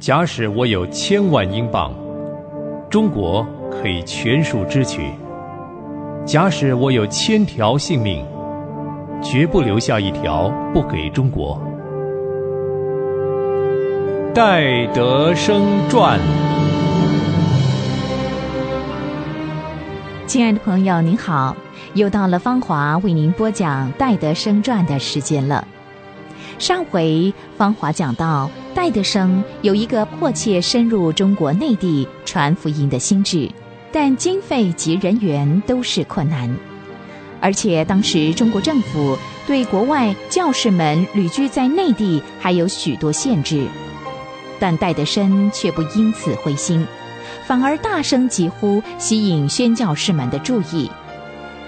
假使我有千万英镑，中国可以全数支取；假使我有千条性命，绝不留下一条不给中国。戴德生传。亲爱的朋友，您好，又到了芳华为您播讲《戴德生传》的时间了。上回芳华讲到，戴德生有一个迫切深入中国内地传福音的心智，但经费及人员都是困难，而且当时中国政府对国外教士们旅居在内地还有许多限制，但戴德生却不因此灰心。反而大声疾呼，吸引宣教士们的注意。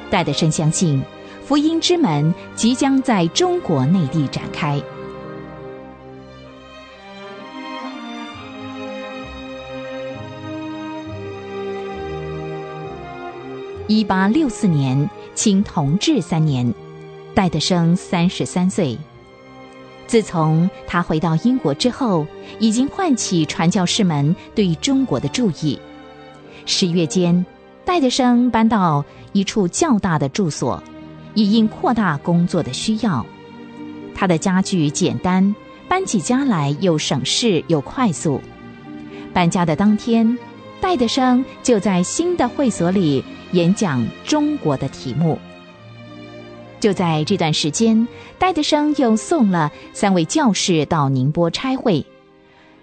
戴德生相信，福音之门即将在中国内地展开。一八六四年，清同治三年，戴德生三十三岁。自从他回到英国之后，已经唤起传教士们对中国的注意。十月间，戴德生搬到一处较大的住所，以应扩大工作的需要。他的家具简单，搬起家来又省事又快速。搬家的当天，戴德生就在新的会所里演讲中国的题目。就在这段时间，戴德生又送了三位教士到宁波差会，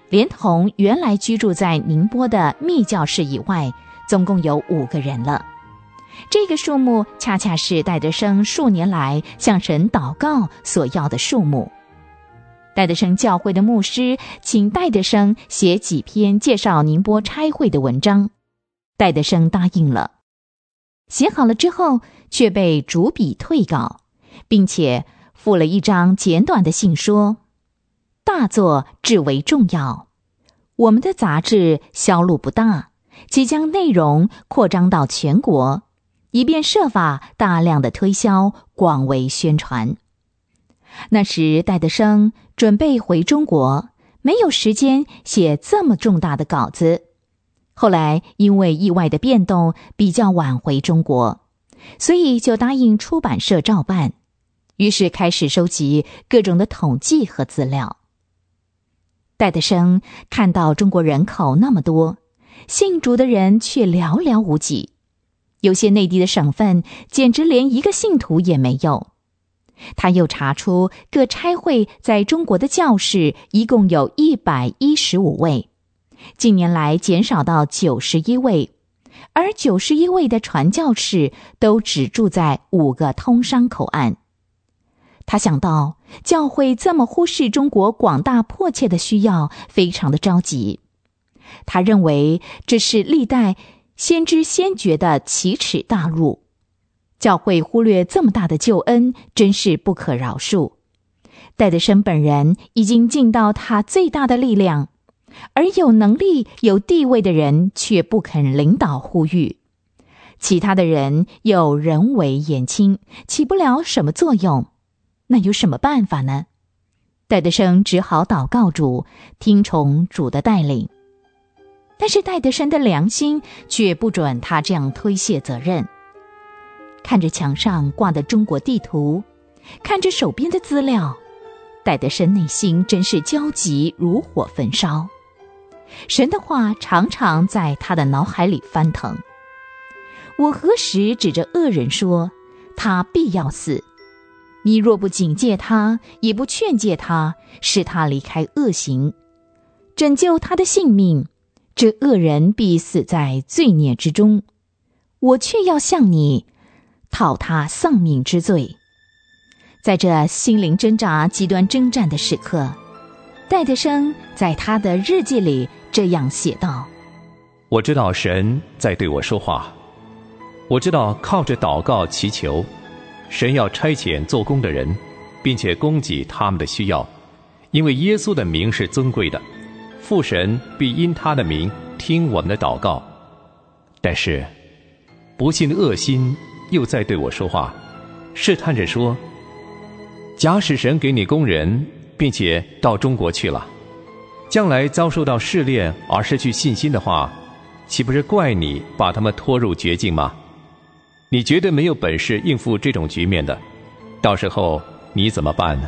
连同原来居住在宁波的密教士以外，总共有五个人了。这个数目恰恰是戴德生数年来向神祷告所要的数目。戴德生教会的牧师请戴德生写几篇介绍宁波差会的文章，戴德生答应了。写好了之后。却被主笔退稿，并且附了一张简短的信，说：“大作至为重要，我们的杂志销路不大，即将内容扩张到全国，以便设法大量的推销，广为宣传。”那时戴德生准备回中国，没有时间写这么重大的稿子。后来因为意外的变动，比较晚回中国。所以就答应出版社照办，于是开始收集各种的统计和资料。戴德生看到中国人口那么多，信主的人却寥寥无几，有些内地的省份简直连一个信徒也没有。他又查出各差会在中国的教士一共有一百一十五位，近年来减少到九十一位。而九十一位的传教士都只住在五个通商口岸。他想到教会这么忽视中国广大迫切的需要，非常的着急。他认为这是历代先知先觉的奇耻大辱。教会忽略这么大的救恩，真是不可饶恕。戴德生本人已经尽到他最大的力量。而有能力、有地位的人却不肯领导呼吁，其他的人又人为言轻，起不了什么作用。那有什么办法呢？戴德生只好祷告主，听从主的带领。但是戴德生的良心却不准他这样推卸责任。看着墙上挂的中国地图，看着手边的资料，戴德生内心真是焦急如火焚烧。神的话常常在他的脑海里翻腾。我何时指着恶人说他必要死？你若不警戒他，也不劝诫他，使他离开恶行，拯救他的性命，这恶人必死在罪孽之中。我却要向你讨他丧命之罪。在这心灵挣扎、极端征战的时刻，戴德生在他的日记里。这样写道：“我知道神在对我说话，我知道靠着祷告祈求，神要差遣做工的人，并且供给他们的需要，因为耶稣的名是尊贵的，父神必因他的名听我们的祷告。但是，不幸的恶心又在对我说话，试探着说：假使神给你工人，并且到中国去了。”将来遭受到试炼而失去信心的话，岂不是怪你把他们拖入绝境吗？你绝对没有本事应付这种局面的，到时候你怎么办呢？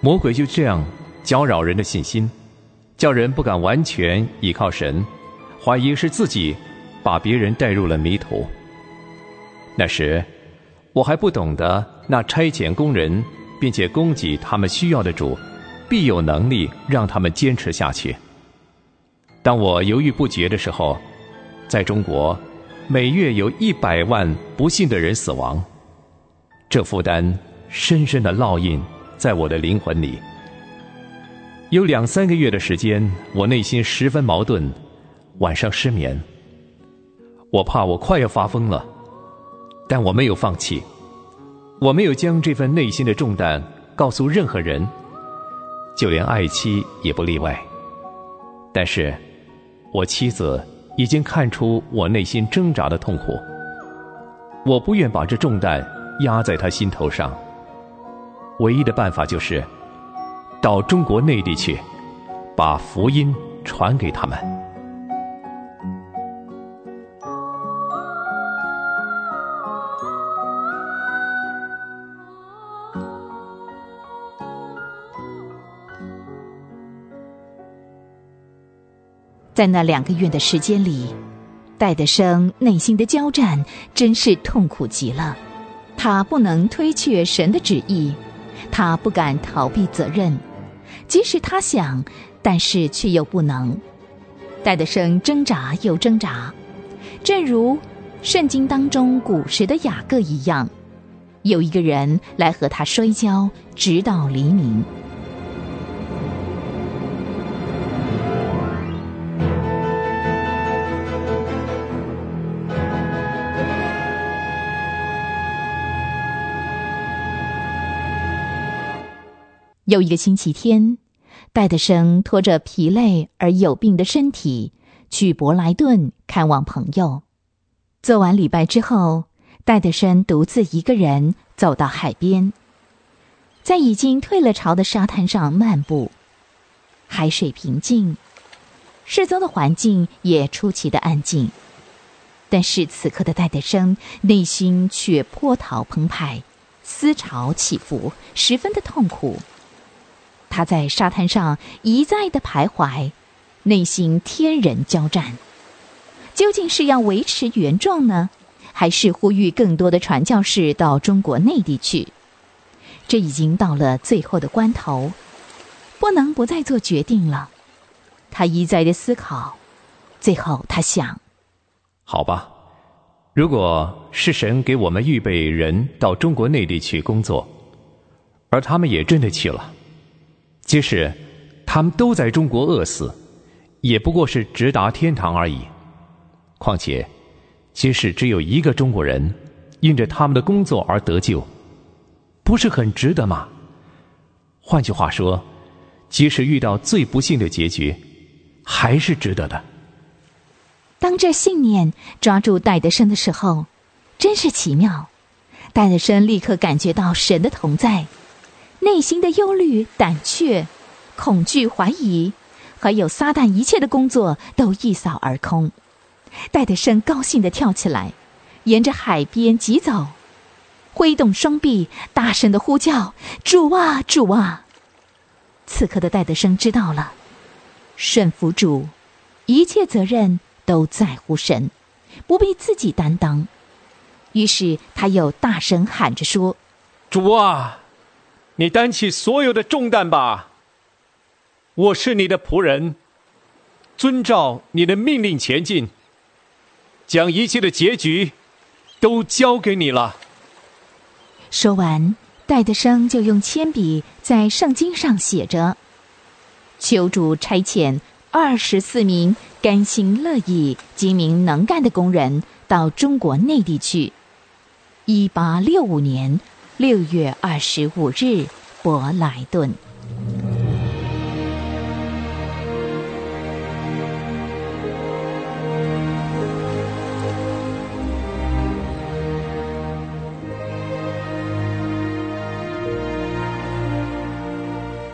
魔鬼就这样搅扰人的信心，叫人不敢完全依靠神，怀疑是自己把别人带入了迷途。那时我还不懂得，那差遣工人并且供给他们需要的主，必有能力让他们坚持下去。当我犹豫不决的时候，在中国。每月有一百万不幸的人死亡，这负担深深的烙印在我的灵魂里。有两三个月的时间，我内心十分矛盾，晚上失眠。我怕我快要发疯了，但我没有放弃，我没有将这份内心的重担告诉任何人，就连爱妻也不例外。但是，我妻子。已经看出我内心挣扎的痛苦，我不愿把这重担压在她心头上。唯一的办法就是到中国内地去，把福音传给他们。在那两个月的时间里，戴德生内心的交战真是痛苦极了。他不能推却神的旨意，他不敢逃避责任，即使他想，但是却又不能。戴德生挣扎又挣扎，正如圣经当中古时的雅各一样，有一个人来和他摔跤，直到黎明。又一个星期天，戴德生拖着疲累而有病的身体去伯莱顿看望朋友。做完礼拜之后，戴德生独自一个人走到海边，在已经退了潮的沙滩上漫步。海水平静，四周的环境也出奇的安静。但是此刻的戴德生内心却波涛澎湃，思潮起伏，十分的痛苦。他在沙滩上一再的徘徊，内心天人交战。究竟是要维持原状呢，还是呼吁更多的传教士到中国内地去？这已经到了最后的关头，不能不再做决定了。他一再的思考，最后他想：好吧，如果是神给我们预备人到中国内地去工作，而他们也真的去了。即使他们都在中国饿死，也不过是直达天堂而已。况且，即使只有一个中国人因着他们的工作而得救，不是很值得吗？换句话说，即使遇到最不幸的结局，还是值得的。当这信念抓住戴德生的时候，真是奇妙。戴德生立刻感觉到神的同在。内心的忧虑、胆怯、恐惧、怀疑，还有撒旦一切的工作都一扫而空。戴德生高兴地跳起来，沿着海边疾走，挥动双臂，大声地呼叫：“主啊，主啊！”此刻的戴德生知道了，顺服主，一切责任都在乎神，不必自己担当。于是他又大声喊着说：“主啊！”你担起所有的重担吧。我是你的仆人，遵照你的命令前进，将一切的结局都交给你了。说完，戴德生就用铅笔在圣经上写着：“求主差遣二十四名甘心乐意、精明能干的工人到中国内地去。”一八六五年。六月二十五日，伯莱顿。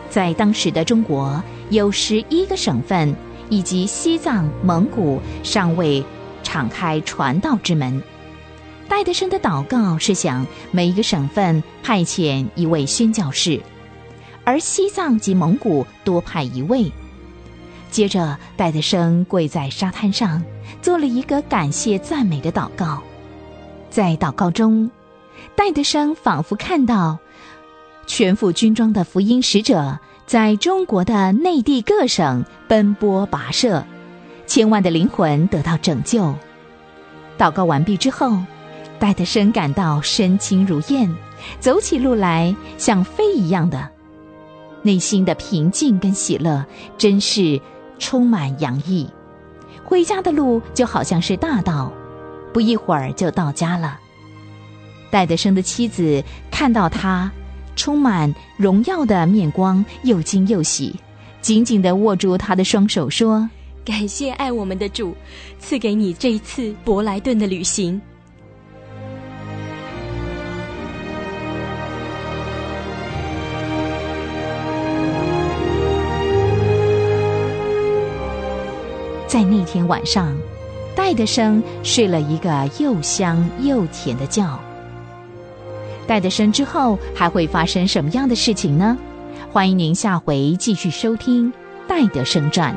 在当时的中国，有十一个省份以及西藏、蒙古尚未敞开传道之门。戴德生的祷告是想每一个省份派遣一位宣教士，而西藏及蒙古多派一位。接着，戴德生跪在沙滩上，做了一个感谢赞美的祷告。在祷告中，戴德生仿佛看到全副军装的福音使者在中国的内地各省奔波跋涉，千万的灵魂得到拯救。祷告完毕之后。戴德生感到身轻如燕，走起路来像飞一样的，内心的平静跟喜乐真是充满洋溢。回家的路就好像是大道，不一会儿就到家了。戴德生的妻子看到他充满荣耀的面光，又惊又喜，紧紧地握住他的双手，说：“感谢爱我们的主，赐给你这一次伯莱顿的旅行。”天晚上，戴德生睡了一个又香又甜的觉。戴德生之后还会发生什么样的事情呢？欢迎您下回继续收听《戴德生传》。